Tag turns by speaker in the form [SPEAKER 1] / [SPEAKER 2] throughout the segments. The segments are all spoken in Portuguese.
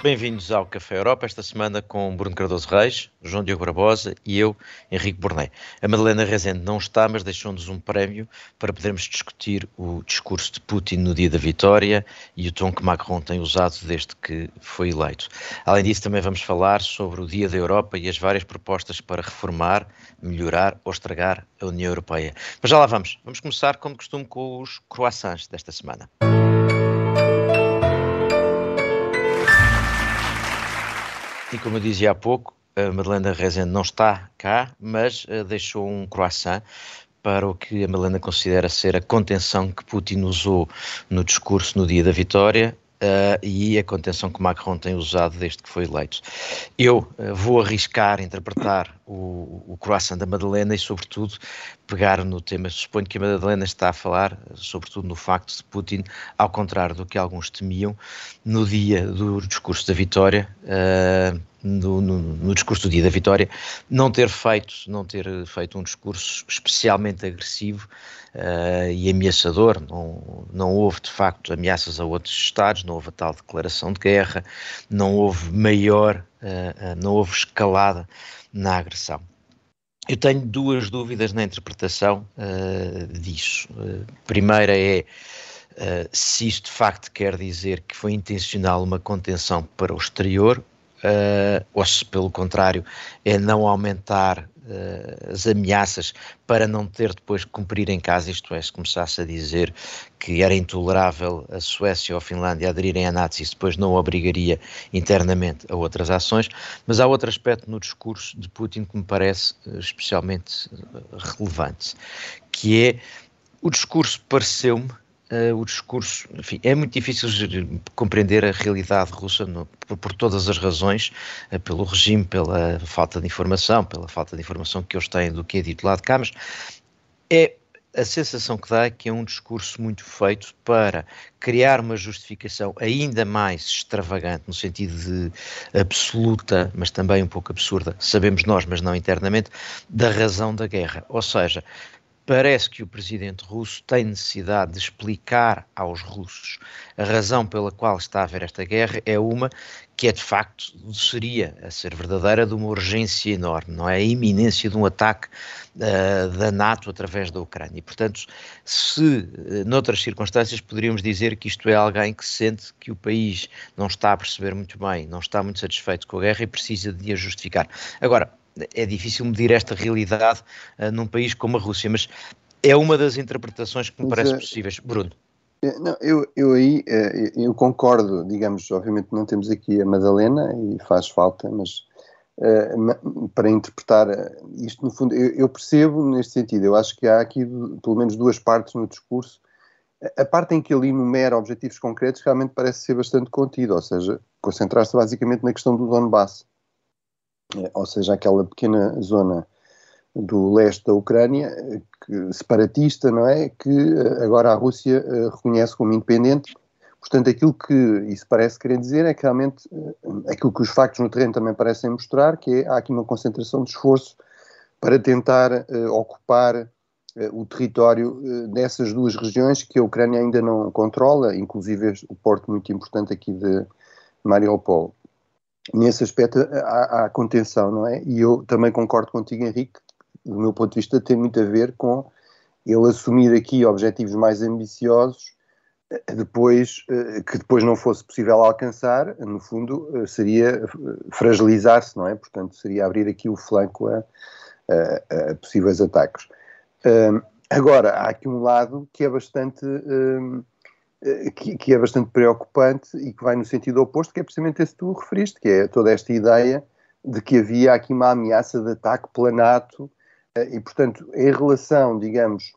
[SPEAKER 1] Bem-vindos ao Café Europa, esta semana com Bruno Cardoso Reis, João Diogo Barbosa e eu, Henrique Borné. A Madalena Rezende não está, mas deixou-nos um prémio para podermos discutir o discurso de Putin no dia da vitória e o tom que Macron tem usado desde que foi eleito. Além disso, também vamos falar sobre o Dia da Europa e as várias propostas para reformar, melhorar ou estragar a União Europeia. Mas já lá vamos. Vamos começar, como costume, com os croissants desta semana. E como eu dizia há pouco, a Madalena Rezende não está cá, mas uh, deixou um croissant para o que a Madalena considera ser a contenção que Putin usou no discurso no dia da vitória Uh, e a contenção que Macron tem usado desde que foi eleito. Eu uh, vou arriscar interpretar o, o croissant da Madalena e, sobretudo, pegar no tema. Suponho que a Madalena está a falar, sobretudo, no facto de Putin, ao contrário do que alguns temiam, no dia do discurso da vitória, uh, no, no, no, discurso do dia da vitória, não ter feito, não ter feito um discurso especialmente agressivo uh, e ameaçador. Não, não houve, de facto, ameaças a outros Estados, não houve a tal declaração de guerra, não houve maior, uh, uh, não houve escalada na agressão. Eu tenho duas dúvidas na interpretação disso. A primeira é. Uh, se isto de facto quer dizer que foi intencional uma contenção para o exterior, uh, ou se pelo contrário é não aumentar uh, as ameaças para não ter depois que cumprir em casa, isto é, se começasse a dizer que era intolerável a Suécia ou a Finlândia aderirem à NATO, isso depois não obrigaria internamente a outras ações, mas há outro aspecto no discurso de Putin que me parece uh, especialmente relevante, que é o discurso pareceu-me Uh, o discurso, enfim, é muito difícil compreender a realidade russa no, por, por, todas as razões, uh, pelo regime, pela falta de informação, pela falta de informação que eles têm do que é dito lá de cá, mas é a sensação que dá é que é um discurso muito feito para criar uma justificação ainda mais extravagante, no sentido de absoluta, mas também um pouco absurda, sabemos nós, mas não internamente, da razão da guerra. Ou seja, Parece que o presidente russo tem necessidade de explicar aos russos a razão pela qual está a haver esta guerra é uma que é de facto, seria a ser verdadeira, de uma urgência enorme, não é? A iminência de um ataque uh, da NATO através da Ucrânia. E, portanto, se uh, noutras circunstâncias poderíamos dizer que isto é alguém que sente que o país não está a perceber muito bem, não está muito satisfeito com a guerra e precisa de a justificar. Agora, é difícil medir esta realidade uh, num país como a Rússia, mas é uma das interpretações que me parece é, possíveis. Bruno.
[SPEAKER 2] É, não, eu, eu aí eh, eu concordo, digamos, obviamente não temos aqui a Madalena e faz falta, mas uh, para interpretar isto no fundo, eu, eu, percebo neste sentido, eu acho que há aqui pelo menos duas partes no discurso. A parte em que ele enumera objetivos concretos realmente parece ser bastante contido, ou seja, concentrar-se basicamente na questão do Donbass ou seja, aquela pequena zona do leste da Ucrânia, separatista, não é? Que eh, agora a Rússia uh, reconhece como independente. Portanto, aquilo que isso parece querer dizer é que realmente uh, aquilo que os factos no terreno também parecem mostrar, que é, há aqui uma concentração de esforço para tentar uh, ocupar o território dessas duas regiões que a Ucrânia ainda não controla, inclusive o porto muito importante aqui de Mariupol nesse aspecto há, há, contenção, não é? E eu também concordo contigo, Henrique, do meu ponto de vista, tem muito a ver com ele assumir aqui objetivos mais ambiciosos, eh, depois, eh, que depois não fosse possível alcançar, no fundo, eh, seria fragilizar-se, não é? Portanto, seria abrir aqui o flanco a, a, a possíveis ataques. agora, há aqui um lado que é bastante que, que, é bastante preocupante e que vai no sentido oposto, que é precisamente esse que tu referiste, que é toda esta ideia de que havia aqui uma ameaça de ataque planato eh, e, portanto, em relação, digamos,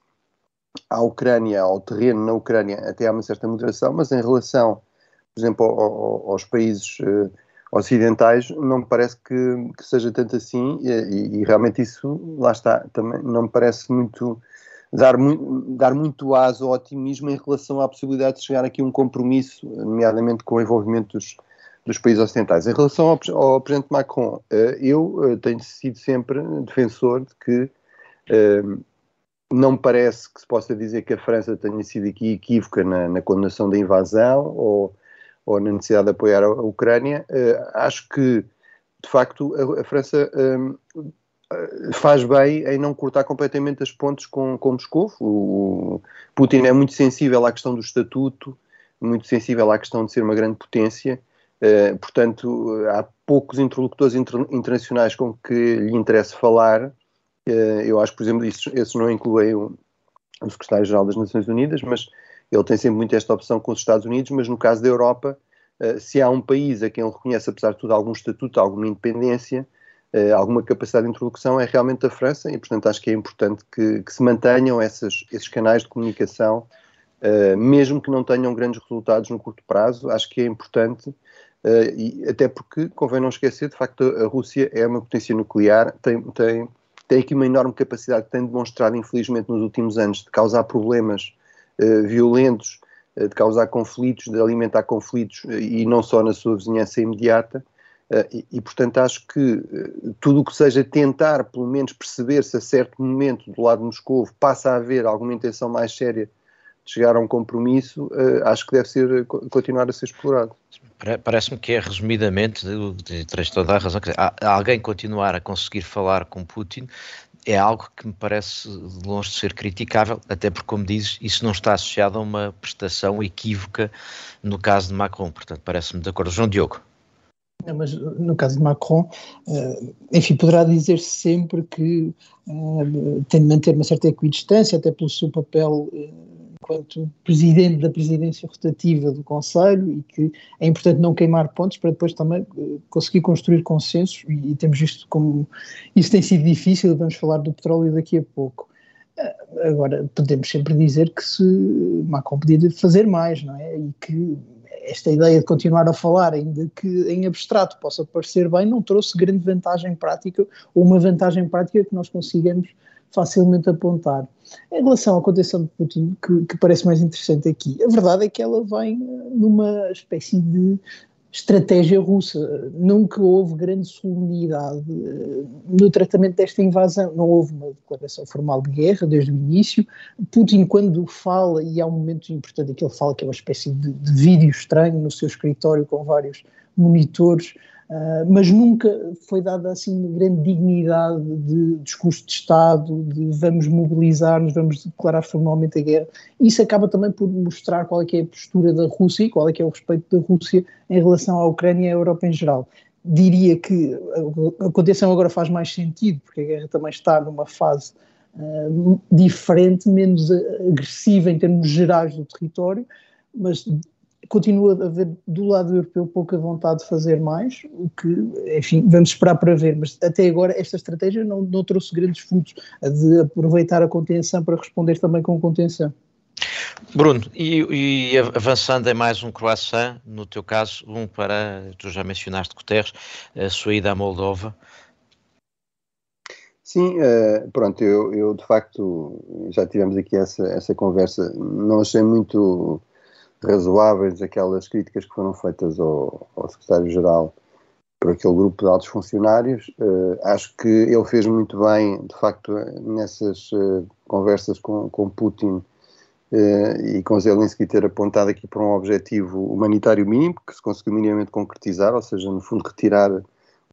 [SPEAKER 2] à Ucrânia, ao terreno na Ucrânia, até há uma certa moderação, mas em relação, por exemplo, ao, ao, aos países uh, ocidentais, não me parece que, que seja tanto assim e, e, realmente isso, lá está, também não me parece muito dar, dar muito aso ao otimismo em relação à possibilidade de chegar aqui a um compromisso, nomeadamente com o envolvimento dos, dos países ocidentais. Em relação ao, ao Presidente Macron, eh, eu eh, tenho sido sempre defensor de que eh, não me parece que se possa dizer que a França tenha sido aqui equívoca na, na condenação da invasão ou, ou na necessidade de apoiar a, Ucrânia. acho que, de facto, a, a França faz bem em não cortar completamente as pontes com, com Moscou. O, Putin é muito sensível à questão do estatuto, muito sensível à questão de ser uma grande potência. Uh, portanto, há poucos interlocutores inter, internacionais com que lhe interessa falar. Uh, eu acho por exemplo, isso, esses não incluem o, o secretário-geral das Nações Unidas, mas ele tem sempre muito esta opção com os Estados Unidos. Mas no caso da Europa, uh, se há um país a quem ele reconhece, apesar de tudo, algum estatuto, alguma independência, uh, alguma capacidade de introdução é realmente a França e, portanto, acho que é importante que, que se mantenham essas, esses canais de comunicação, uh, mesmo que não tenham grandes resultados no curto prazo, acho que é importante, uh, e até porque convém não esquecer, de facto, a Rússia é uma potência nuclear, tem, tem, tem aqui uma enorme capacidade que tem demonstrado, infelizmente, nos últimos anos, de causar problemas violentos, de causar conflitos, de alimentar conflitos, e não só na sua vizinhança imediata, e, e, portanto, acho que uh, tudo o que seja tentar, pelo menos, perceber se a certo momento do lado de Moscou passa a haver alguma intenção mais séria de chegar a um compromisso, uh, acho que deve ser, continuar a ser explorado.
[SPEAKER 1] Parece-me que é, resumidamente, tens toda a razão, dizer, alguém continuar a conseguir falar com Putin é algo que me parece de longe de ser criticável, até porque, como dizes, isso não está associado a uma prestação equívoca no caso de Macron. Portanto, parece-me de acordo. João Diogo.
[SPEAKER 3] Não, mas no caso de Macron, uh, enfim, poderá dizer-se sempre que uh, tem de manter uma certa equidistância, até pelo seu papel uh, enquanto presidente da presidência rotativa do Conselho e que é importante não queimar pontos para depois também conseguir construir consensos e temos visto como isso tem sido difícil, vamos falar do petróleo daqui a pouco. Agora, podemos sempre dizer que se Macron podia fazer mais, não é? E que esta ideia de continuar a falar, ainda que em abstrato possa parecer bem, não trouxe grande vantagem prática ou uma vantagem prática que nós consigamos facilmente apontar. Em relação à contenção de Putin, que, que, parece mais interessante aqui, a verdade é que ela vem numa espécie de estratégia russa. Nunca houve grande solenidade eh, no tratamento desta invasão. Não houve uma declaração formal de guerra desde o início. Putin, quando fala, e há um momento importante em que ele fala que é uma espécie de, de vídeo estranho no seu escritório com vários monitores, Uh, mas nunca foi dada assim grande dignidade de discurso de Estado, de vamos mobilizar-nos, vamos declarar formalmente a guerra. Isso acaba também por mostrar qual é que é a postura da Rússia e qual é que é o respeito da Rússia em relação à Ucrânia e à Europa em geral. Diria que a contenção agora faz mais sentido, porque a guerra também está numa fase uh, diferente, menos agressiva em termos gerais do território, mas continua a haver do lado europeu pouca vontade de fazer mais, o que, enfim, vamos esperar para ver, mas até agora esta estratégia não, não trouxe grandes frutos, a de aproveitar a contenção para responder também com contenção.
[SPEAKER 1] Bruno, e, e, avançando em mais um croissant, no teu caso, um para, tu já mencionaste Guterres, a sua ida à Moldova.
[SPEAKER 2] Sim, uh, pronto, eu, eu, de facto já tivemos aqui essa, essa conversa, não achei muito razoáveis aquelas críticas que foram feitas ao, ao secretário-geral por aquele grupo de altos funcionários. Uh, acho que ele fez muito bem, de facto, nessas uh, conversas com, com Putin uh, e com Zelensky ter apontado aqui para um objetivo humanitário mínimo, que se conseguiu minimamente concretizar, ou seja, no fundo retirar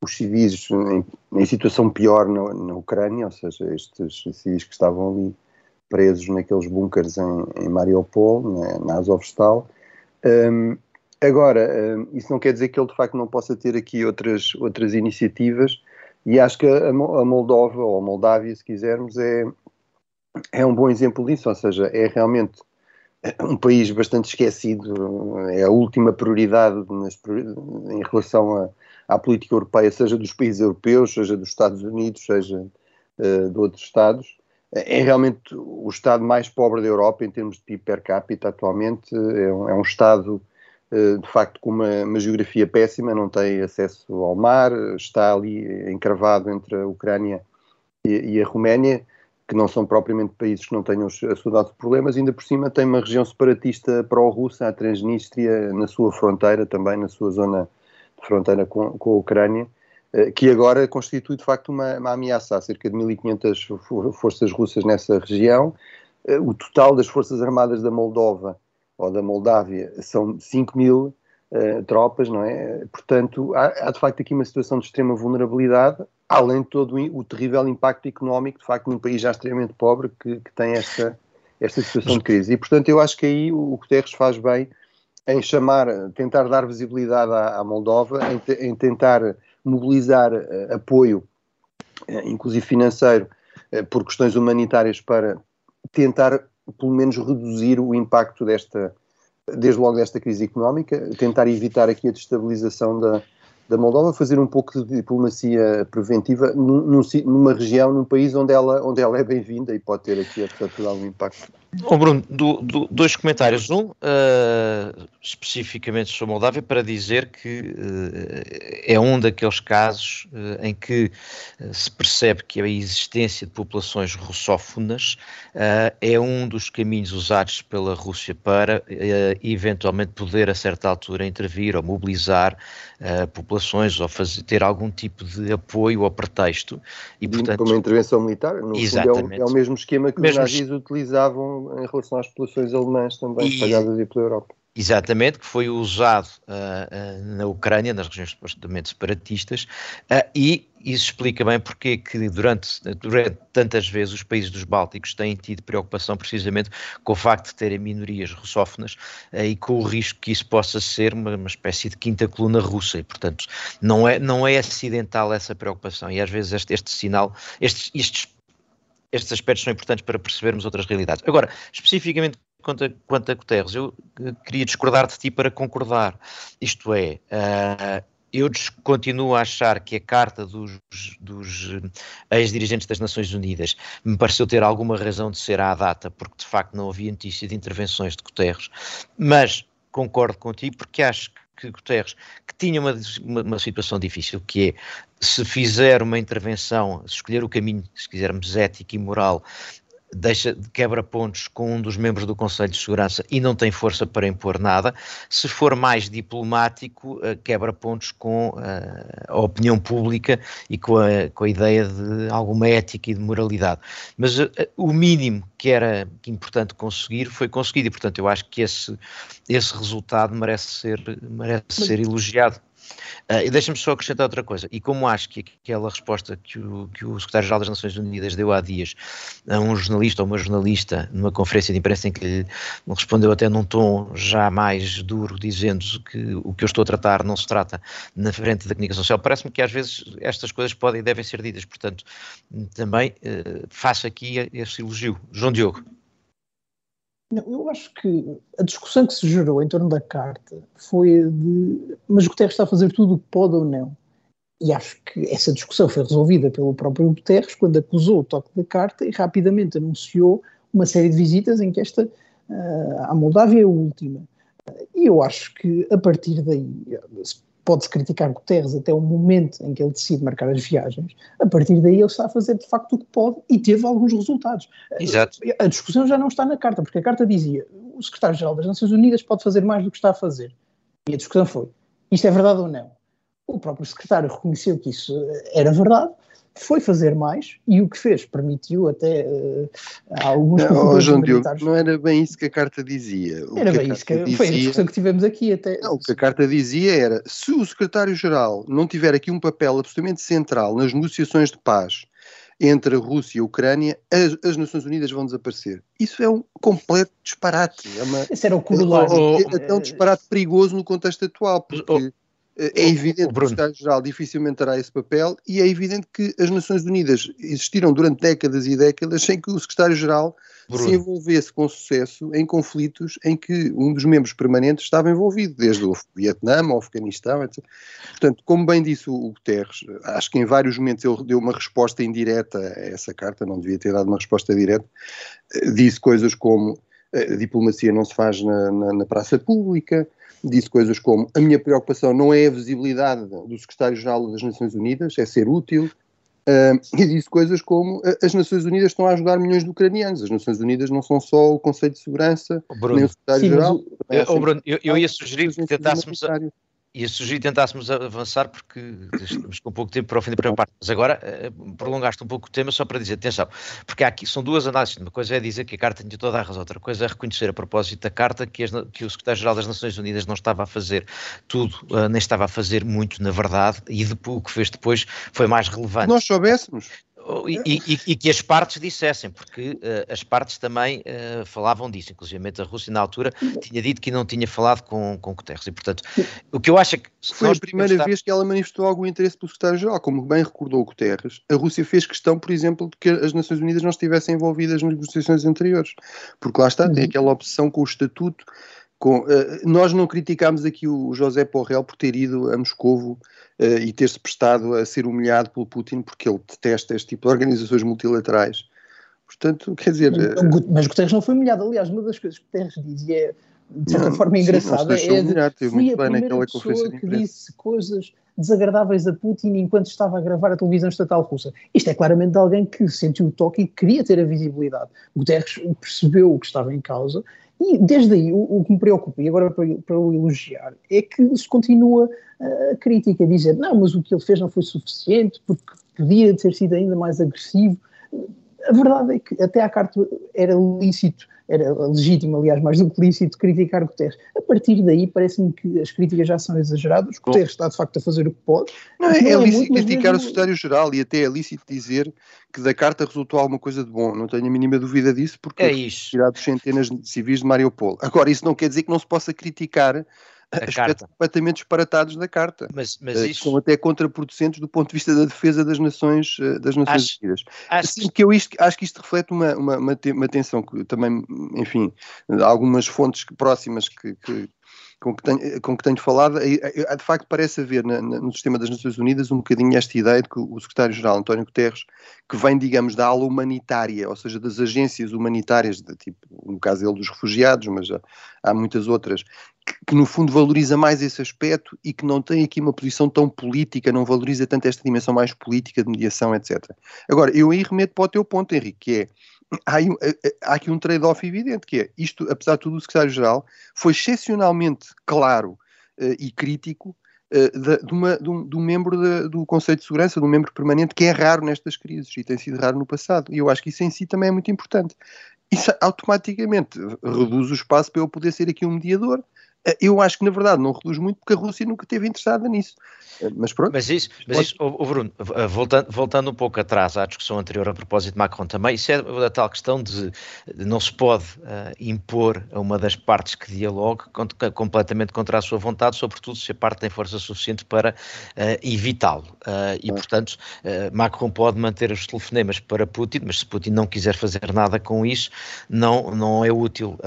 [SPEAKER 2] os civis em, em situação pior na, na, Ucrânia, ou seja, estes civis que estavam ali presos naqueles bunkers em, em Mariupol, na, na Azovstal. Um, agora, um, isso não quer dizer que ele de facto não possa ter aqui outras, outras iniciativas, e acho que a, a Moldova, ou a Moldávia, se quisermos, é, é um bom exemplo disso, ou seja, é realmente um país bastante esquecido, é a última prioridade nas, em relação a, à política europeia, seja dos países europeus, seja dos Estados Unidos, seja uh, de outros Estados é realmente o Estado mais pobre da Europa em termos de PIB per capita atualmente. É um, é um Estado, eh, de facto, com uma, uma, geografia péssima, não tem acesso ao mar, está ali encravado entre a Ucrânia e, e a Roménia, que não são propriamente países que não tenham a sua data de problemas, ainda por cima tem uma região separatista pró-russa, a Transnistria, na sua fronteira também, na sua zona de fronteira com, com a Ucrânia, eh, que agora constitui de facto uma, uma ameaça. Há cerca de 1.500 forças russas nessa região. Eh, o total das forças armadas da Moldova ou da Moldávia são 5 mil, uh, tropas, não é? Portanto, há, há, de facto aqui uma situação de extrema vulnerabilidade, além de todo o, o terrível impacto económico, de facto, num país já extremamente pobre que, que tem esta, esta situação de crise. E, portanto, eu acho que aí o, o Guterres faz bem em chamar, tentar dar visibilidade à, à Moldova, em, te, em, tentar mobilizar uh, apoio, uh, inclusive financeiro, uh, por questões humanitárias, para tentar, pelo menos, reduzir o impacto desta, desde logo desta crise económica, tentar evitar aqui a destabilização da, da Moldova, fazer um pouco de diplomacia preventiva num, numa região, num país onde ela, onde ela é bem-vinda e pode ter aqui, apesar algum impacto.
[SPEAKER 1] Oh Bruno, do, do, dois comentários. Um, uh, especificamente sobre a Moldávia, para dizer que uh, é um daqueles casos uh, em que se percebe que a existência de populações russófonas é um dos caminhos usados pela Rússia para eventualmente poder, a certa altura, intervir ou mobilizar populações ou fazer, ter algum tipo de apoio ou pretexto.
[SPEAKER 2] E, portanto, Como intervenção militar, no
[SPEAKER 1] exatamente.
[SPEAKER 2] É o, é, o, mesmo esquema que mesmo os nazis utilizavam em relação às populações alemãs também e, espalhadas aí pela Europa.
[SPEAKER 1] Exatamente, que foi usado uh, uh, na Ucrânia, nas regiões supostamente separatistas, uh, e isso explica bem porque que durante, durante tantas vezes os países dos Bálticos têm tido preocupação precisamente com o facto de terem minorias russófonas e com o risco que isso possa ser uma, uma, espécie de quinta coluna russa, e portanto não é, não é acidental essa preocupação, e às vezes este, este sinal, estes, estes estes aspectos são importantes para percebermos outras realidades. Agora, especificamente quanto a, quanto a Guterres, eu eh, queria discordar de ti para concordar. Isto é, uh, eu continuo a achar que a carta dos, dos eh, ex-dirigentes das Nações Unidas me pareceu ter alguma razão de ser à data, porque de facto não havia notícia de intervenções de Guterres, mas concordo contigo porque acho que Guterres, que tinha uma, uma, uma, situação difícil, que é se fizer uma intervenção, se escolher o caminho, se quisermos, ético e moral, deixa quebra pontos com um dos membros do Conselho de Segurança e não tem força para impor nada. Se for mais diplomático, eh, quebra pontos com eh, a opinião pública e com a, com a ideia de alguma ética e de moralidade. Mas uh, o mínimo que era importante conseguir foi conseguido e, portanto, eu acho que esse, esse resultado merece ser, merece ser elogiado. Uh, e deixa-me só acrescentar outra coisa, e como acho que aquela resposta que o, que o secretário-geral das Nações Unidas deu há dias a um jornalista ou uma jornalista numa conferência de imprensa em que lhe respondeu até num tom já mais duro, dizendo que o que eu estou a tratar não se trata na frente da comunicação social, parece-me que às vezes estas coisas podem e devem ser ditas, portanto, também uh, faço aqui esse elogio. João Diogo.
[SPEAKER 3] Não, eu acho que a discussão que se gerou em torno da carta foi de mas Guterres está a fazer tudo o que pode ou não. E acho que essa discussão foi resolvida pelo próprio Guterres quando acusou o toque da carta e rapidamente anunciou uma série de visitas em que esta uh, à Moldávia é a última. E eu acho que a partir daí, pode-se criticar Guterres até o momento em que ele decide marcar as viagens, a partir daí ele está a fazer de facto o que pode e teve alguns resultados.
[SPEAKER 1] Exato.
[SPEAKER 3] A discussão já não está na carta, porque a carta dizia o secretário-geral das Nações Unidas pode fazer mais do que está a fazer. E a discussão foi, isto é verdade ou não? O próprio secretário reconheceu que isso era verdade, foi fazer mais e o que fez permitiu até uh, alguns
[SPEAKER 2] não, oh, João Diogo, não era bem isso que a carta dizia.
[SPEAKER 3] O era bem isso, que, dizia, foi a discussão que tivemos aqui até.
[SPEAKER 2] Não, o que a carta dizia era, se o secretário-geral não tiver aqui um papel absolutamente central nas negociações de paz entre a Rússia e a Ucrânia, as, as Nações Unidas vão desaparecer. Isso é um completo disparate. É uma,
[SPEAKER 3] Esse era o corolário.
[SPEAKER 2] É, é, é um disparate perigoso no contexto atual, porque é evidente que o Estado-Geral dificilmente terá esse papel e é evidente que as Nações Unidas existiram durante décadas e décadas sem que o Secretário-Geral se envolvesse com sucesso em conflitos em que um dos membros permanentes estava envolvido, desde o Vietnã, o Afeganistão, etc. Portanto, como bem disse o Guterres, acho que em vários momentos ele deu uma resposta indireta a essa carta, não devia ter dado uma resposta direta, eh, disse coisas como a diplomacia não se faz na, na, na praça pública, disse coisas como a minha preocupação não é a visibilidade do secretário-geral das Nações Unidas, é ser útil, Uh, e disse coisas como as Nações Unidas estão a ajudar milhões de ucranianos. As Nações Unidas não são só o Conselho de Segurança, Bruno, nem o Secretário-Geral.
[SPEAKER 1] Eu, eu, eu, ia sugerir que tentássemos. A, Ia sugerir tentássemos avançar porque estamos com pouco tempo para o fim da primeira parte. Mas agora uh, prolongaste um pouco o tema só para dizer, atenção, porque aqui são duas análises. Uma coisa é dizer que a carta tinha toda a razão, outra coisa é reconhecer a propósito da carta que, as, que o secretário-geral das Nações Unidas não estava a fazer tudo, uh, nem estava a fazer muito, na verdade, e depois, o que fez depois foi mais relevante.
[SPEAKER 2] Nós soubéssemos.
[SPEAKER 1] E, e, e, que as partes dissessem, porque uh, as partes também uh, falavam disso, inclusive a Rússia na altura tinha dito que não tinha falado com, com Guterres, e portanto, o que eu acho é que...
[SPEAKER 2] Foi a primeira estar... vez que ela manifestou algum interesse pelo secretário-geral, como bem recordou Guterres, a Rússia fez questão, por exemplo, de que as Nações Unidas não estivessem envolvidas nas negociações anteriores, porque lá está, tem uhum. aquela obsessão com o estatuto, com, uh, nós não criticámos aqui o José Porrel por ter ido a Moscovo uh, e ter-se prestado a ser humilhado pelo Putin porque ele detesta este tipo de organizações multilaterais. Portanto, quer dizer.
[SPEAKER 3] Mas, mas Guterres não foi humilhado. Aliás, uma das coisas que Guterres diz e é de certa não, forma engraçada sim, é
[SPEAKER 2] humilhado,
[SPEAKER 3] de, fui a primeira pessoa que disse coisas desagradáveis a Putin enquanto estava a gravar a televisão estatal russa. Isto é claramente de alguém que sentiu o toque e queria ter a visibilidade. Guterres percebeu o que estava em causa e desde aí, o, o que me preocupa, e agora para, para o elogiar, é que se continua a crítica, a dizer não, mas o que ele fez não foi suficiente, porque podia ter sido ainda mais agressivo. A verdade é que até à carta era lícito, era legítimo, aliás, mais do que lícito, criticar Guterres. A partir daí, parece-me que as críticas já são exageradas. Guterres está, de facto, a fazer o que pode.
[SPEAKER 2] Não, é, não é, é lícito muito, criticar mesmo... o secretário-geral e até é lícito dizer que da carta resultou alguma coisa de bom. Não tenho a mínima dúvida disso, porque
[SPEAKER 1] é isso.
[SPEAKER 2] tirados centenas de civis de Mariupol. Agora, isso não quer dizer que não se possa criticar aspectos completamente disparatados da carta.
[SPEAKER 1] Mas, mas isso...
[SPEAKER 2] São até contraproducentes do ponto de vista da defesa das Nações, eh, das nações acho, Unidas. Acho assim, que eu isto, acho que isto reflete uma, uma, uma, tensão que também, enfim, algumas fontes próximas que, que com que tenho, com que tenho falado, de facto parece haver na, na, no sistema das Nações Unidas um bocadinho esta ideia de que o secretário-geral António Guterres, que vem, digamos, da ala humanitária, ou seja, das agências humanitárias, de, tipo, no caso ele dos refugiados, mas há muitas outras, que, no fundo valoriza mais esse aspecto e que não tem aqui uma posição tão política, não valoriza tanto esta dimensão mais política de mediação, etc. Agora, eu aí remeto para o teu ponto, Henrique, que é há, eh, eh, há aqui um trade-off evidente, que é isto, apesar de tudo, o secretário-geral foi excepcionalmente claro uh, e crítico uh, de, de, uma, de, um, de, um, membro de, do Conselho de Segurança, de um membro permanente, que é raro nestas crises e tem sido raro no passado. E eu acho que isso em si também é muito importante. Isso automaticamente reduz o espaço para eu poder ser aqui um mediador eu acho que na verdade não reduz muito porque a Rússia nunca esteve interessada nisso. Eh, mas pronto.
[SPEAKER 1] Mas isso, mas isso oh, Bruno, eh, voltando, voltando um pouco atrás à discussão anterior a propósito de Macron também, isso é a tal questão de, de não se pode uh, impor a uma das partes que dialogue completamente contra a sua vontade, sobretudo se a parte tem força suficiente para uh, evitá-lo. Uh, e, portanto, Macron pode manter os telefonemas para Putin, mas se Putin não quiser fazer nada com isso, não, não é útil.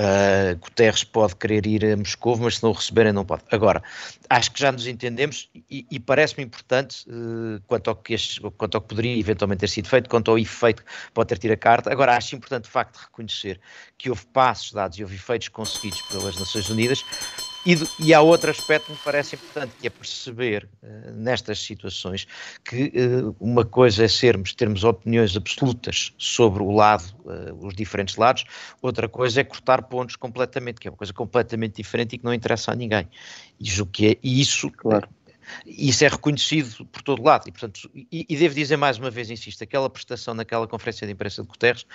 [SPEAKER 1] Guterres pode querer ir a Moscou, mas se não o receberem não pode. Agora, acho que já nos entendemos e, e parece-me importante uh, quanto, ao que este, quanto ao que poderia eventualmente ter sido feito, quanto ao efeito que pode ter tido a carta. Agora, acho importante o facto de reconhecer que houve passos dados e houve efeitos conseguidos pelas Nações Unidas e, e, há outro aspecto que me parece importante, que é perceber uh, nestas situações que uh, uma coisa é sermos, termos opiniões absolutas sobre o lado, uh, os diferentes lados, outra coisa é cortar pontos completamente, que é uma coisa completamente diferente e que não interessa a ninguém. E, que é, e isso claro isso é reconhecido por todo lado. E, portanto, e, e, devo dizer mais uma vez, insisto, aquela prestação naquela conferência de imprensa de Guterres,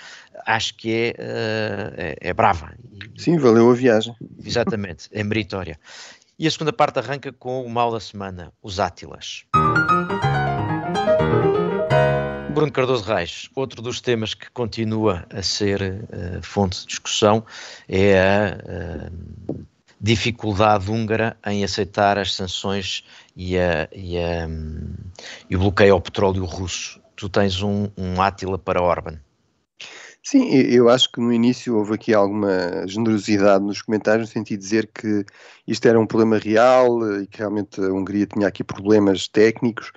[SPEAKER 1] acho que é, uh, é, é, brava.
[SPEAKER 2] Sim, valeu a viagem.
[SPEAKER 1] Exatamente, é meritória. E a segunda parte arranca com o mal da semana, os Átilas. Bruno Cardoso Reis, outro dos temas que continua a ser uh, fonte de discussão é a uh, dificuldade húngara em aceitar as sanções e, a, e, a, e o bloqueio ao petróleo russo. Tu tens um, um Átila para Orban.
[SPEAKER 2] Sim, eu acho que no início houve aqui alguma generosidade nos comentários, no sentido de dizer que isto era um problema real e que realmente a Hungria tinha aqui problemas técnicos.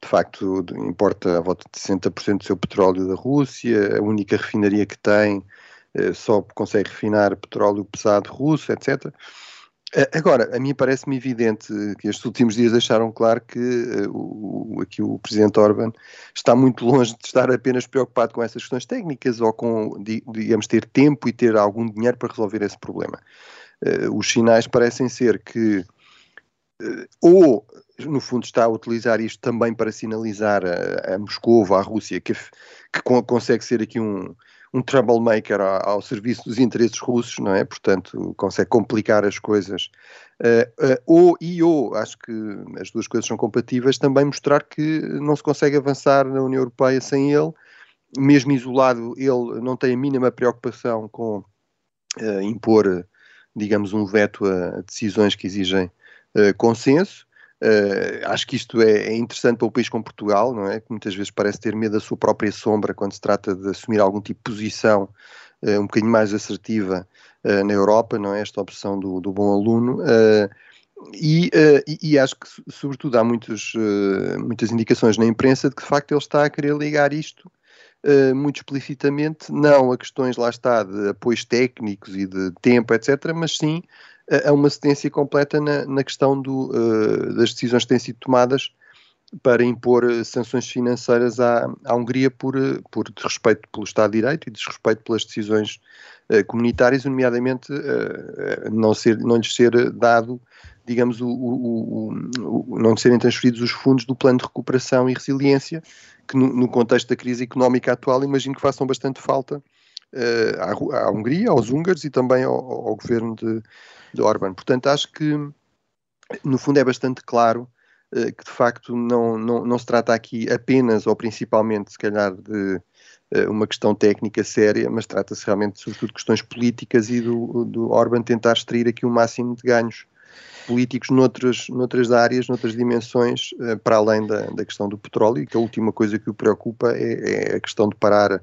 [SPEAKER 2] De facto, importa a volta de 60% do seu petróleo da Rússia, a única refinaria que tem eh, só consegue refinar petróleo pesado russo, etc. Agora, a mim parece-me evidente que estes últimos dias deixaram claro que uh, o, aqui o Presidente Orban está muito longe de estar apenas preocupado com essas questões técnicas ou com, digamos, ter tempo e ter algum dinheiro para resolver esse problema. Uh, os sinais parecem ser que ou no fundo está a utilizar isto também para sinalizar a, a Moscou, à Rússia, que, que consegue ser aqui um, um troublemaker ao, ao, serviço dos interesses russos, não é? Portanto, consegue complicar as coisas. Uh, uh, ou e ou, acho que as duas coisas são compatíveis, também mostrar que não se consegue avançar na União Europeia sem ele, mesmo isolado, ele não tem a mínima preocupação com uh, impor, digamos, um veto a, a decisões que exigem consenso. Uh, acho que isto é, é, interessante para um país como Portugal, não é? Que muitas vezes parece ter medo da sua própria sombra quando se trata de assumir algum tipo de posição uh, um bocadinho mais assertiva uh, na Europa, não é? Esta opção do, do bom aluno. E, e, acho que, sobretudo, há muitos, muitas indicações na imprensa de que, de facto, ele está a querer ligar isto muito explicitamente, não a questões, lá está, de apoios técnicos e de tempo, etc., mas sim a uma cedência completa na, na questão do, uh, das decisões que têm sido tomadas para impor eh, sanções financeiras à, à Hungria por, eh, por desrespeito pelo Estado de Direito e desrespeito pelas decisões uh, comunitárias, nomeadamente uh, não, ser, não lhes ser dado, digamos, o, o, o, o, não serem transferidos os fundos do Plano de Recuperação e Resiliência, que no, no contexto da crise económica atual imagino que façam bastante falta à, à, Hungria, aos húngaros e também ao, ao governo de, de Orban. Portanto, acho que, no fundo, é bastante claro uh, que, de facto, não, não, não se trata aqui apenas ou principalmente, se calhar, de uh, uma questão técnica séria, mas trata-se realmente, sobretudo, de questões políticas e do, do Orban tentar extrair aqui o máximo de ganhos políticos noutras, noutras áreas, noutras dimensões, uh, para além da, da questão do petróleo, e que a última coisa que o preocupa é, é a questão de parar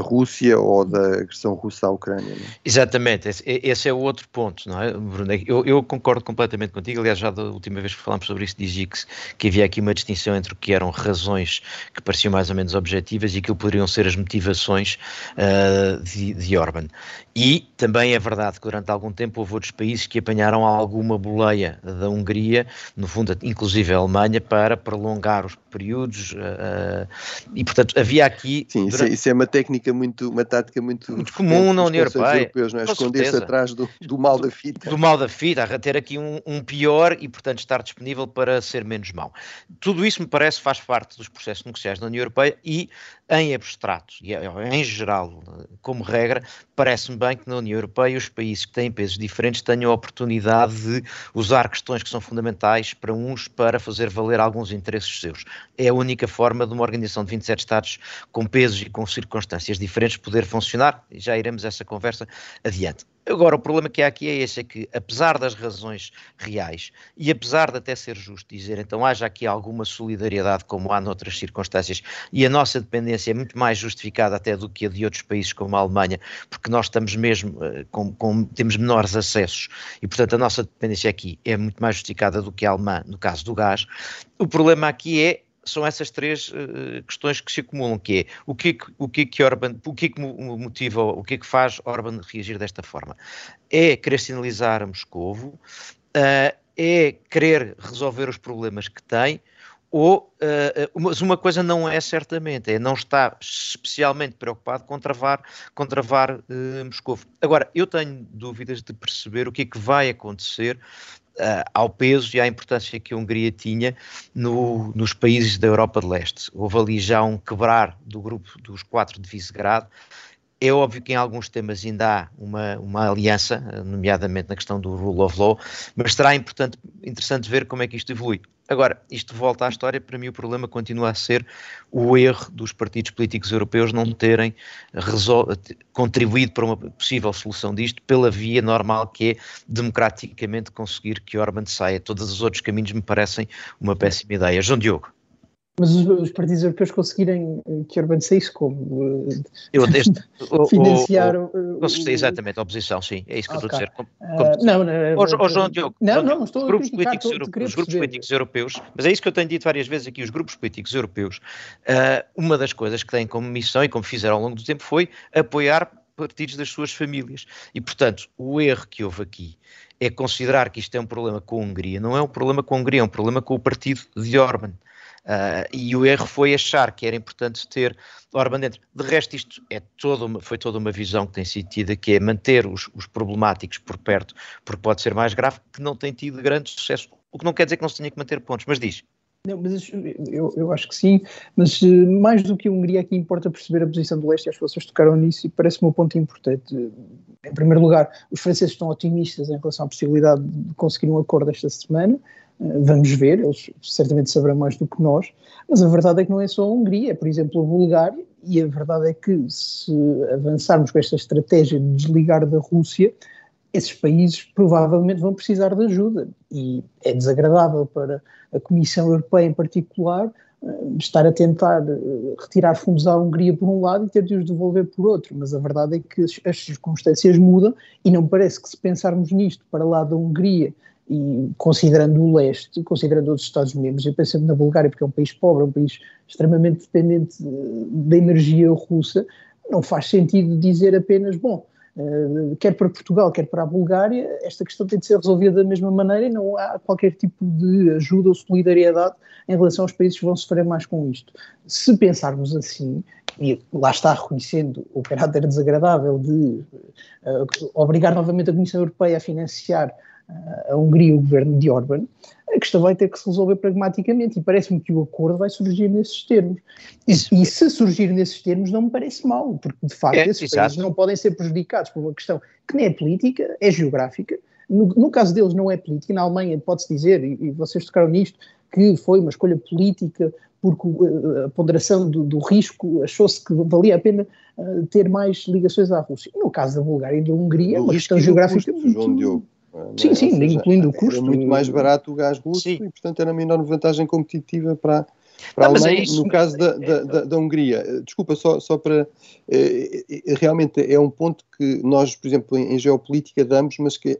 [SPEAKER 2] Rússia ou da agressão russa à Ucrânia. Não? É?
[SPEAKER 1] Exatamente, esse, esse, é o outro ponto, não é, Bruno? Eu, eu, concordo completamente contigo, aliás, já da última vez que falámos sobre isso, dizia que, que havia aqui uma distinção entre o que eram razões que pareciam mais ou menos objetivas e aquilo que poderiam ser as motivações uh, de, de Orban. E também é verdade que durante algum tempo houve outros países que apanharam alguma boleia da Hungria, no fundo, inclusive a Alemanha, para prolongar os períodos, uh, e portanto havia aqui...
[SPEAKER 2] Sim, durante... isso, é, uma técnica técnica muito, uma tática muito,
[SPEAKER 1] muito comum na União Europeia. Europeus,
[SPEAKER 2] não é? Esconder-se atrás do, do, mal da fita.
[SPEAKER 1] Do mal da fita, a ter aqui um, um, pior e, portanto, estar disponível para ser menos mau. Tudo isso me parece faz parte dos processos negociais na União Europeia e, em abstrato, e em geral, como regra, parece-me bem que na União Europeia os países que têm pesos diferentes tenham a oportunidade de usar questões que são fundamentais para uns para fazer valer alguns interesses seus. É a única forma de uma organização de 27 Estados com pesos e com circunstâncias circunstâncias diferentes poder funcionar, e já iremos essa conversa adiante. Agora, o problema que há aqui é esse, é que apesar das razões reais, e apesar de até ser justo dizer, então haja aqui alguma solidariedade como há noutras circunstâncias, e a nossa dependência é muito mais justificada até do que a de outros países como a Alemanha, porque nós estamos mesmo, eh, com, com, temos menores acessos, e portanto a nossa dependência aqui é muito mais justificada do que a alemã no caso do gás. O problema aqui é são essas três uh, questões que se acumulam, que é o que, o que, é que Orban, o que é que motiva, o que é que faz Orban reagir desta forma? É querer sinalizar a Moscovo, uh, é querer resolver os problemas que tem, ou, uh, mas uma coisa não é certamente, é não estar especialmente preocupado com travar, com travar uh, Moscou. Agora, eu tenho dúvidas de perceber o que é que vai acontecer ao peso e à importância que a Hungria tinha no, nos países da Europa de Leste. Houve ali já um quebrar do grupo dos quatro de Visegrado. É óbvio que em alguns temas ainda há uma, uma aliança, nomeadamente na questão do rule of law, mas será importante, interessante ver como é que isto evolui. Agora, isto volta à história, para mim o problema continua a ser o erro dos partidos políticos europeus não terem contribuído para uma possível solução disto pela via normal que é democraticamente conseguir que Orban saia. Todos os outros caminhos me parecem uma péssima ideia. João Diogo.
[SPEAKER 3] Mas os, os, partidos europeus conseguirem eh, que Orban saísse como?
[SPEAKER 1] Eu deste,
[SPEAKER 3] financiar
[SPEAKER 1] o, o, o, Exatamente, a oposição, sim, é isso que okay. eu estou a dizer. Como,
[SPEAKER 3] como, uh, não, não,
[SPEAKER 1] oh, João Diogo,
[SPEAKER 3] não, não, estou
[SPEAKER 1] os grupos, políticos, estou, os grupos políticos europeus, mas é isso que eu tenho dito várias vezes aqui, os grupos políticos europeus, uh, uma das coisas que têm como missão e como fizeram ao longo do tempo foi apoiar partidos das suas famílias. E, portanto, o erro que houve aqui é considerar que isto é um problema com a Hungria. Não é um problema com a Hungria, é um problema com o partido de Orban. Uh, e o erro foi achar que era importante ter Orban dentro. De resto, isto é toda uma, foi toda uma visão que tem sido tida, que é manter os, os problemáticos por perto, porque pode ser mais grave, que não tem tido grande sucesso. O que não quer dizer que não se tenha que manter pontos, mas diz.
[SPEAKER 3] Não, mas eu, eu acho que sim, mas eh, mais do que a Hungria aqui importa perceber a posição do leste e as vocês tocaram nisso e parece-me um ponto importante. Em primeiro lugar, os franceses estão otimistas em relação à possibilidade de conseguir um acordo esta semana, vamos ver, eles certamente saberão mais do que nós, mas a verdade é que não é só a Hungria, é, por exemplo, a Bulgária, e a verdade é que se avançarmos com esta estratégia de desligar da Rússia, esses países provavelmente vão precisar de ajuda e é desagradável para a Comissão Europeia em particular eh, estar a tentar eh, retirar fundos à Hungria por um lado e ter de os devolver por outro, mas a verdade é que as circunstâncias mudam e não parece que se pensarmos nisto para lá da Hungria e considerando o leste, considerando outros Estados-membros, eu penso na Bulgária porque é um país pobre, é um país extremamente dependente eh, da energia russa, não faz sentido dizer apenas, bom, eh, quer para Portugal, quer para a Bulgária, esta questão tem de ser resolvida da mesma maneira e não há qualquer tipo de ajuda ou solidariedade em relação aos países que vão sofrer mais com isto. Se pensarmos assim, e lá está reconhecendo o caráter desagradável de uh, obrigar novamente a Comissão Europeia a financiar a Hungria e o governo de Orban, a questão vai ter que se resolver pragmaticamente e parece-me que o acordo vai surgir nesses termos. E, e, se surgir nesses termos não me parece mal, porque de facto é, esses exato. países não podem ser prejudicados por uma questão que nem é política, é geográfica. No, no caso deles não é política, na Alemanha pode-se dizer, e, e, vocês tocaram nisto, que foi uma escolha política porque uh, a ponderação do, do risco achou-se que valia a pena uh, ter mais ligações à Rússia. No caso da Bulgária e da Hungria, é uma questão geográfica
[SPEAKER 2] custo, muito... João Diogo
[SPEAKER 3] Sim, sim, seja, incluindo o custo.
[SPEAKER 2] Era muito mais barato o gás russo sim. e, portanto, era uma enorme vantagem competitiva para, para não, a Alemanha. É no caso da, da, da, da, Hungria, eh, desculpa, só, só para. Eh, eh, realmente é um ponto que nós, por exemplo, em, geopolítica damos, mas que,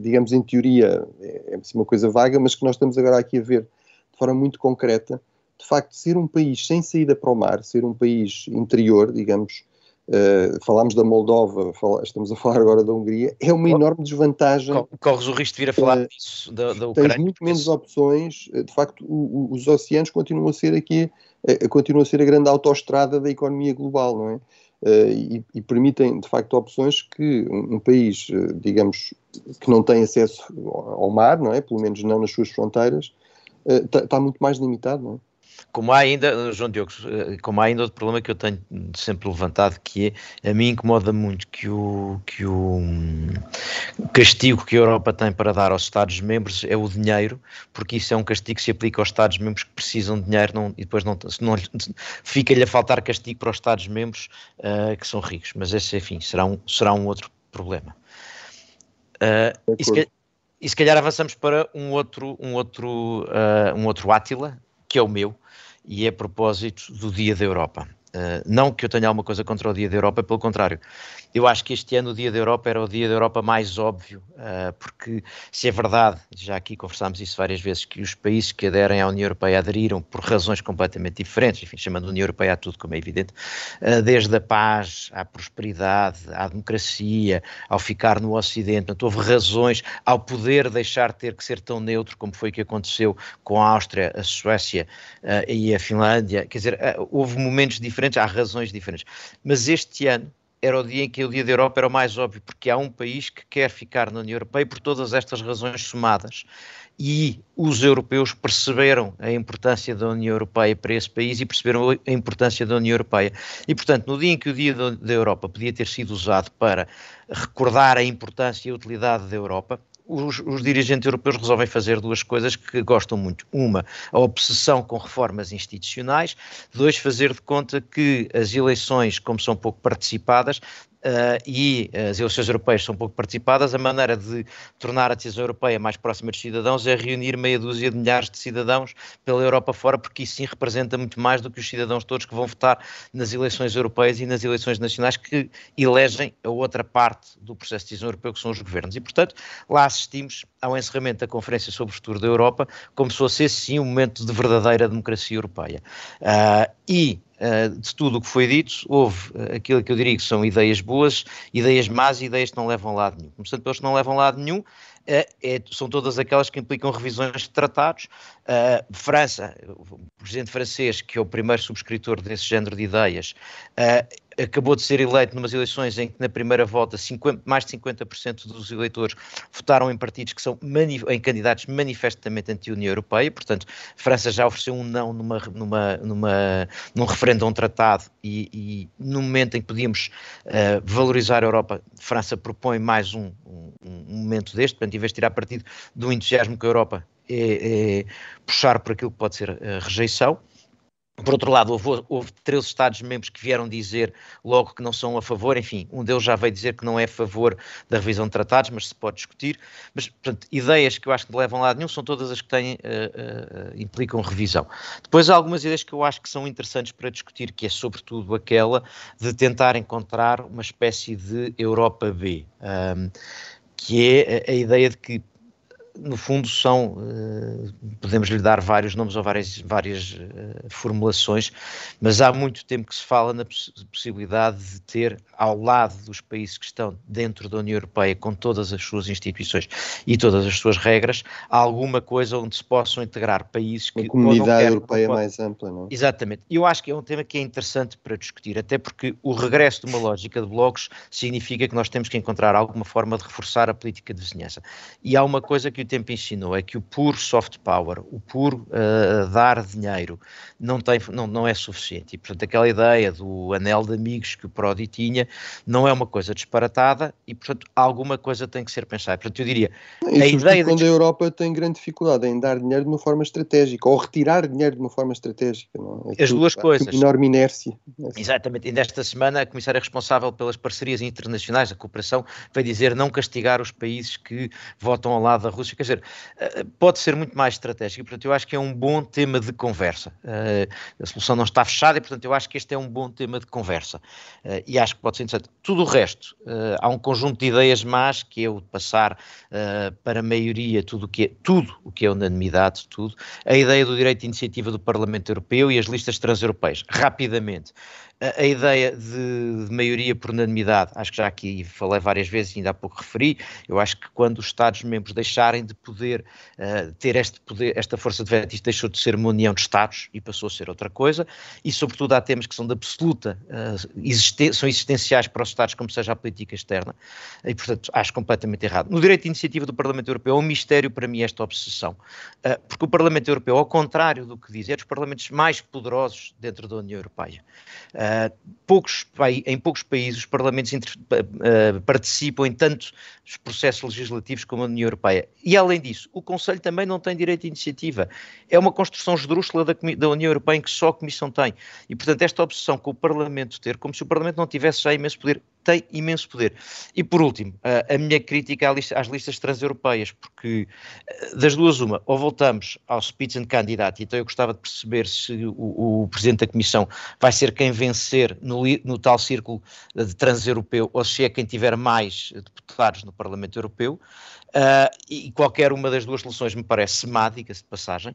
[SPEAKER 2] digamos, em teoria é, é assim uma coisa vaga, mas que nós estamos agora aqui a ver de forma muito concreta. De facto, ser um país sem saída para o mar, ser um país interior, digamos, Uh, falámos da Moldova, fala, estamos a falar agora da Hungria, é uma enorme desvantagem.
[SPEAKER 1] Corres o risco de vir a falar uh, disso, da, da
[SPEAKER 2] Ucrânia. Tens muito menos opções, eh, de facto, o, o, os oceanos continuam a ser aqui, uh, continuam a ser a grande autoestrada da economia global, não é? E, e, permitem, de facto, opções que um, um país, digamos, que não tem acesso ao, ao mar, não é? Pelo menos não nas suas fronteiras, está tá muito mais limitado, não é?
[SPEAKER 1] Como há ainda, João Diogo, eh, como há ainda outro problema que eu tenho sempre levantado, que é, a mim incomoda muito que o, que o castigo que a Europa tem para dar aos Estados-membros é o dinheiro, porque isso é um castigo que se aplica aos Estados-membros que precisam de dinheiro não, e depois não, não fica-lhe a faltar castigo para os Estados-membros uh, que são ricos. Mas esse, enfim, será um, será um outro problema. Uh, e, se, e, se, calhar avançamos para um outro, um outro, uh, um outro Átila, que é o meu, e é a propósito do Dia da Europa. Uh, não que eu tenha alguma coisa contra o Dia da Europa, pelo contrário. Eu acho que este ano o Dia da Europa era o Dia da Europa mais óbvio, uh, porque se é verdade, já aqui conversámos isso várias vezes, que os países que aderem à União Europeia aderiram por razões completamente diferentes, enfim, chamando a União Europeia a tudo, como é evidente, uh, desde a paz à prosperidade, à democracia, ao ficar no Ocidente, portanto, houve razões ao poder deixar de ter que ser tão neutro como foi que aconteceu com a Áustria, a Suécia e a Finlândia, quer dizer, houve momentos diferentes diferentes, há razões diferentes. Mas este ano era o dia em que o Dia da Europa era o mais óbvio, porque há um país que quer ficar na União Europeia por todas estas razões somadas. E os europeus perceberam a importância da União Europeia para esse país e perceberam a importância da União Europeia. E, portanto, no dia em que o Dia da Europa podia ter sido usado para recordar a importância e a utilidade da Europa, os, os, dirigentes europeus resolvem fazer duas coisas que gostam muito. Uma, a obsessão com reformas institucionais. Dois, fazer de conta que as eleições, como são pouco participadas, Uh, e as eleições europeias são pouco participadas, a maneira de tornar a decisão europeia mais próxima dos cidadãos é reunir meia dúzia de milhares de cidadãos pela Europa fora, porque isso sim representa muito mais do que os cidadãos todos que vão votar nas eleições europeias e nas eleições nacionais que elegem a outra parte do processo de decisão europeu, que são os governos. E, portanto, lá assistimos ao encerramento da Conferência sobre o Futuro da Europa, como se fosse esse sim um momento de verdadeira democracia europeia. Uh, e de tudo o que foi dito, houve uh, aquilo que eu diria que são ideias boas, ideias más e ideias que não levam a lado nenhum. Começando pelos que não levam a lado nenhum, uh, é, são todas aquelas que implicam revisões de tratados. França, presidente francês, que é o primeiro subscritor desse género de ideias, uh, acabou de ser eleito numas eleições em que na primeira volta 50, mais de 50% dos eleitores votaram em partidos que são em candidatos manifestamente anti-União Europeia, portanto, França já ofereceu um não numa, numa, numa, num referendo a um tratado e, e no momento em que podíamos uh, valorizar a Europa, França propõe mais um, um, um momento deste, portanto, em vez de tirar partido do entusiasmo que a Europa é, é puxar por aquilo que pode ser a rejeição. Por outro lado, houve, houve 13 Estados-membros que vieram dizer logo que não são a favor, enfim, um deles já veio dizer que não é a favor da revisão de tratados, mas se pode discutir. Mas, portanto, ideias que eu acho que não levam a lado nenhum são todas as que têm, uh, uh, implicam revisão. Depois há algumas ideias que eu acho que são interessantes para discutir, que é sobretudo aquela de tentar encontrar uma espécie de Europa B. Um, que é a, a ideia de que no fundo são, uh, podemos lhe dar vários nomes ou várias, várias uh, formulações, mas há muito tempo que se fala na poss possibilidade de ter ao lado dos países que estão dentro da União Europeia, com todas as suas instituições e todas as suas regras, alguma coisa onde se possam integrar países que...
[SPEAKER 2] A comunidade europeia mais ampla, não é?
[SPEAKER 1] Exatamente. Eu acho que é um tema que é interessante para discutir, até porque o regresso de uma lógica de blocos significa que nós temos que encontrar alguma forma de reforçar a política de vizinhança. E há uma coisa que o tempo ensinou é que o puro soft power, o puro uh, dar dinheiro, não, tem, não, não é suficiente. E, portanto, aquela ideia do anel de amigos que o Prodi tinha não é uma coisa disparatada e, portanto, alguma coisa tem que ser pensada. Portanto, eu diria.
[SPEAKER 2] E a ideia quando de... a Europa tem grande dificuldade em dar dinheiro de uma forma estratégica ou retirar dinheiro de uma forma estratégica.
[SPEAKER 1] É? É As duas coisas.
[SPEAKER 2] Enorme inércia.
[SPEAKER 1] Exatamente. E nesta semana, a comissária responsável pelas parcerias internacionais, a cooperação, vai dizer não castigar os países que votam ao lado da Rússia quer dizer, eh, pode ser muito mais estratégico, portanto eu acho que é um bom tema de conversa. Eh, a solução não está fechada e, portanto, eu acho que este é um bom tema de conversa eh, e acho que pode ser interessante. Tudo o resto, há um conjunto de ideias más, que é o de passar para a maioria tudo o que é, tudo o que é unanimidade, tudo. A ideia do direito de iniciativa do Parlamento Europeu e as listas transeuropeias, rapidamente a, a ideia de, de, maioria por unanimidade, acho que já aqui falei várias vezes, ainda há pouco referi, eu acho que quando os Estados-membros deixarem de poder uh, ter este poder, esta força de veto, isto deixou de ser uma união de Estados e passou a ser outra coisa, e sobretudo há temas que são de absoluta, uh, existen são existenciais para os Estados, como seja a política externa, e portanto acho completamente errado. No direito de iniciativa do Parlamento Europeu é um mistério para mim esta obsessão, uh, porque o Parlamento Europeu, ao contrário do que diz, é dos parlamentos mais poderosos dentro da União Europeia. Uh, Uh, poucos, em poucos países os parlamentos inter, uh, participam em tantos processos legislativos como a União Europeia. E além disso, o Conselho também não tem direito de iniciativa. É uma construção esdrúxula da, da União Europeia em que só a Comissão tem. E, portanto, esta obsessão com o Parlamento ter, como se o Parlamento não tivesse já imenso poder, tem imenso poder. E por último, a, a minha crítica às listas transeuropeias, porque das duas uma, ou voltamos ao Spitzenkandidat, então eu gostava de perceber se o, o Presidente da Comissão vai ser quem vencer no, no tal círculo de transeuropeu, ou se é quem tiver mais deputados no Parlamento Europeu, Uh, e qualquer uma das duas soluções me parece semática, de passagem,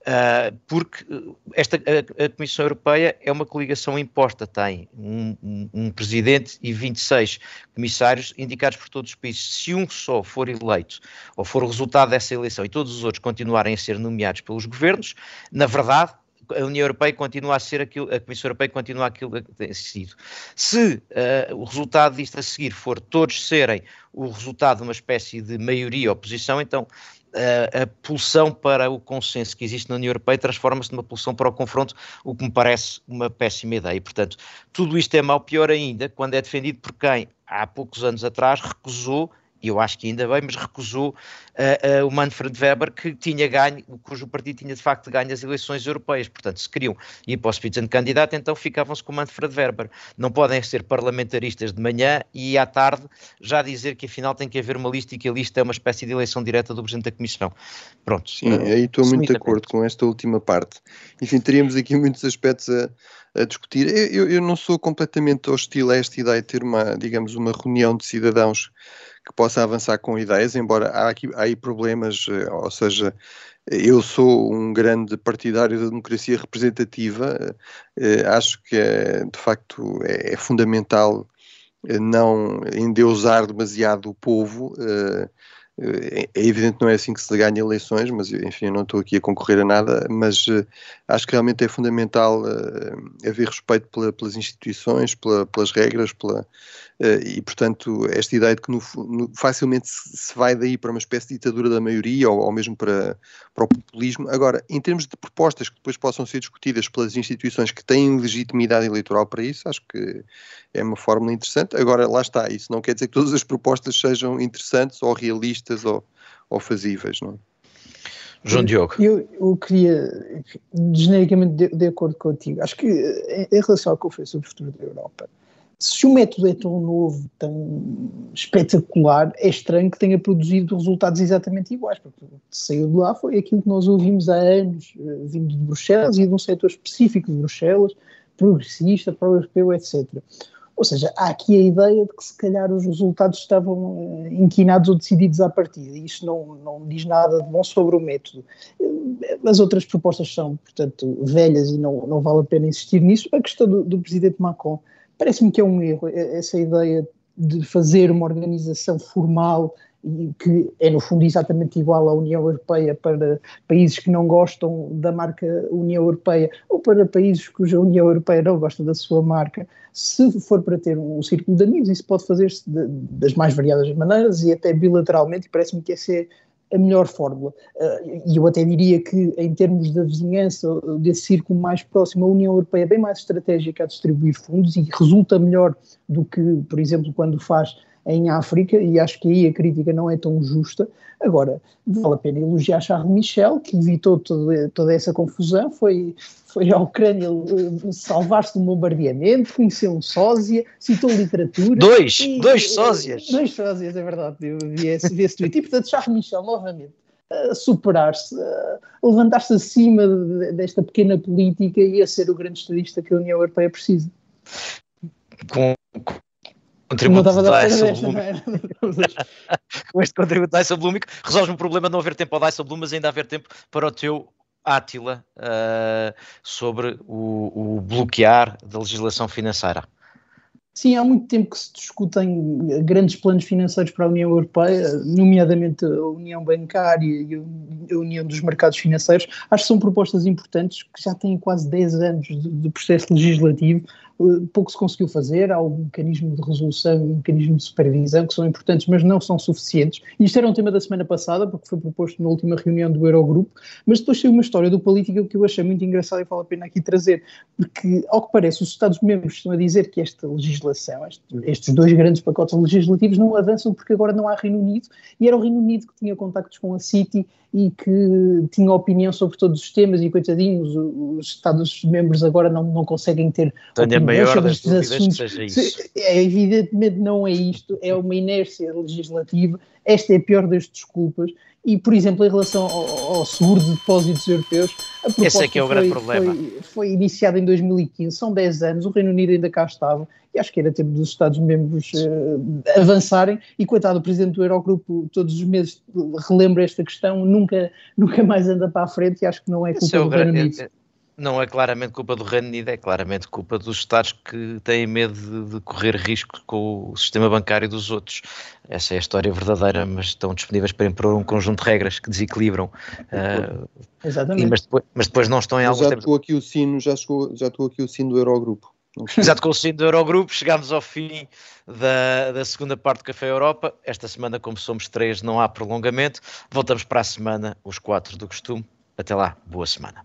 [SPEAKER 1] uh, porque esta, a, a, Comissão Europeia é uma coligação imposta, tem um, um, um, presidente e 26 comissários indicados por todos os países. Se um só for eleito, ou for o resultado dessa eleição, e todos os outros continuarem a ser nomeados pelos governos, na verdade, a União Europeia continua a ser aquilo, a Comissão Europeia continua aquilo que tem sido. Se uh, o resultado disto a seguir for todos serem o resultado de uma espécie de maioria oposição, então uh, a pulsão para o consenso que existe na União Europeia transforma-se numa pulsão para o confronto, o que me parece uma péssima ideia. E, portanto, tudo isto é mal pior ainda quando é defendido por quem, há poucos anos atrás, recusou e eu acho que ainda bem, mas recusou uh, uh, o Manfred Weber, que tinha ganho, cujo partido tinha de facto ganho as eleições europeias. Portanto, se queriam ir para o candidato, então ficavam-se com o Manfred Weber. Não podem ser parlamentaristas de manhã e à tarde já dizer que afinal tem que haver uma lista e que a lista é uma espécie de eleição direta do Presidente da Comissão. Pronto.
[SPEAKER 2] Sim, uh, aí estou muito de acordo com esta última parte. Enfim, teríamos aqui muitos aspectos a, a discutir. Eu, eu, não sou completamente hostil a esta ideia de ter uma, digamos, uma reunião de cidadãos que possa avançar com ideias, embora há, aqui, há aí problemas, eh, ou seja, eu sou um grande partidário da democracia representativa, eh, acho que é, de facto é, é fundamental eh, não endeusar demasiado o povo, é, é evidente que não é assim que se ganha eleições, mas enfim, eu não estou aqui a concorrer a nada, mas uh, acho que realmente é fundamental uh, haver respeito pela, pelas instituições, pela, pelas regras, pela, uh, e portanto esta ideia de que no, no, facilmente se, se, vai daí para uma espécie de ditadura da maioria ou, ou mesmo para, para o populismo. Agora, em termos de propostas que depois possam ser discutidas pelas instituições que têm legitimidade eleitoral para isso, acho que é uma fórmula interessante. Agora, lá está, isso não quer dizer que todas as propostas sejam interessantes ou realistas ou, ou fazíveis, não é?
[SPEAKER 1] João Diogo.
[SPEAKER 3] Eu, eu queria, genericamente, de, de, acordo contigo, acho que em, em relação à Conferência sobre o Futuro da Europa, se o método é tão novo, tão espetacular, é estranho que tenha produzido resultados exatamente iguais, porque o que saiu de lá foi aquilo que nós ouvimos há anos, eh, vindo de Bruxelas e de um setor específico de Bruxelas, progressista, pró-europeu, etc. Ou seja, há aqui a ideia de que se calhar os resultados estavam uh, inquinados ou decididos à partida. Isto não, não diz nada de bom sobre o método. Eh, as outras propostas são, portanto, velhas e não, não vale a pena insistir nisso. A questão do, do presidente Macron parece-me que é um erro. Essa ideia de fazer uma organização formal que é no fundo exatamente igual à União Europeia para países que não gostam da marca União Europeia ou para países cuja União Europeia não gosta da sua marca, se for para ter um círculo de amigos, isso pode fazer-se das mais variadas maneiras e até bilateralmente, e parece-me que essa é a melhor fórmula. Uh, e eu até diria que, em termos da vizinhança, desse círculo mais próximo, a União Europeia é bem mais estratégica a distribuir fundos e resulta melhor do que, por exemplo, quando faz em África, e acho que aí a crítica não é tão justa. Agora, vale a pena elogiar Charles Michel, que evitou toda, toda essa confusão, foi, foi à Ucrânia eh, salvar-se de um bombardeamento, conheceu um sósia, citou literatura.
[SPEAKER 1] Dois, e, dois sósias.
[SPEAKER 3] Dois sósias, é verdade, eu vi esse, vi esse tweet. E, portanto, Charles Michel, novamente, a superar-se, a levantar-se acima desta pequena política e a ser o grande estadista que a União Europeia precisa.
[SPEAKER 1] Com, contributo de Dijsselbloem. Com este contributo de Dijsselbloem, resolves um problema de não haver tempo ao Dijsselbloem, mas ainda haver tempo para o teu Átila uh, sobre o, o bloquear da legislação financeira.
[SPEAKER 3] Sim, há muito tempo que se discutem grandes planos financeiros para a União Europeia, nomeadamente a União Bancária e a União dos Mercados Financeiros. Acho que são propostas importantes que já têm quase 10 anos de, de processo legislativo pouco se conseguiu fazer, há um mecanismo de resolução e um mecanismo de supervisão que são importantes, mas não são suficientes. Isto era um tema da semana passada, porque foi proposto na última reunião do Eurogrupo, mas depois saiu uma história do política que eu achei muito engraçada e vale a pena aqui trazer, porque, ao que parece, os Estados-membros estão a dizer que esta legislação, estes dois grandes pacotes legislativos não avançam porque agora não há Reino Unido, e era o Reino Unido que tinha contactos com a City e que tinha opinião sobre todos os temas e coitadinhos, os Estados-membros agora não, não conseguem ter
[SPEAKER 1] Tenho opinião sobre estes assuntos. Que seja isso.
[SPEAKER 3] É, evidentemente não é isto, é uma inércia legislativa, esta é a pior das desculpas e, por exemplo, em relação ao, ao seguro de depósitos europeus, a proposta Esse é que é o foi, grande problema. Foi, foi iniciada em 2015, são 10 anos, o Reino Unido ainda cá estava, e acho que era tempo dos Estados-membros uh, avançarem, e coitado, o Presidente do Eurogrupo todos os meses relembra esta questão, nunca, nunca mais anda para a frente, e acho que não é culpa é do Reino Unido. É,
[SPEAKER 1] não é claramente culpa do Reino Unido, é claramente culpa dos Estados que têm medo de, correr risco com o sistema bancário dos outros. Essa é a história verdadeira, mas estão disponíveis para impor um conjunto de regras que desequilibram. Uh,
[SPEAKER 3] Exatamente.
[SPEAKER 1] E, mas, depois, mas, depois, não estão em alguns
[SPEAKER 2] já estou aqui o sino, já, chegou, já estou aqui o sino do Eurogrupo.
[SPEAKER 1] Exato, com o sino do Eurogrupo, chegámos ao fim da, da segunda parte do Café Europa. Esta semana, como somos três, não há prolongamento. Voltamos para a semana, os quatro do costume. Até lá, boa semana.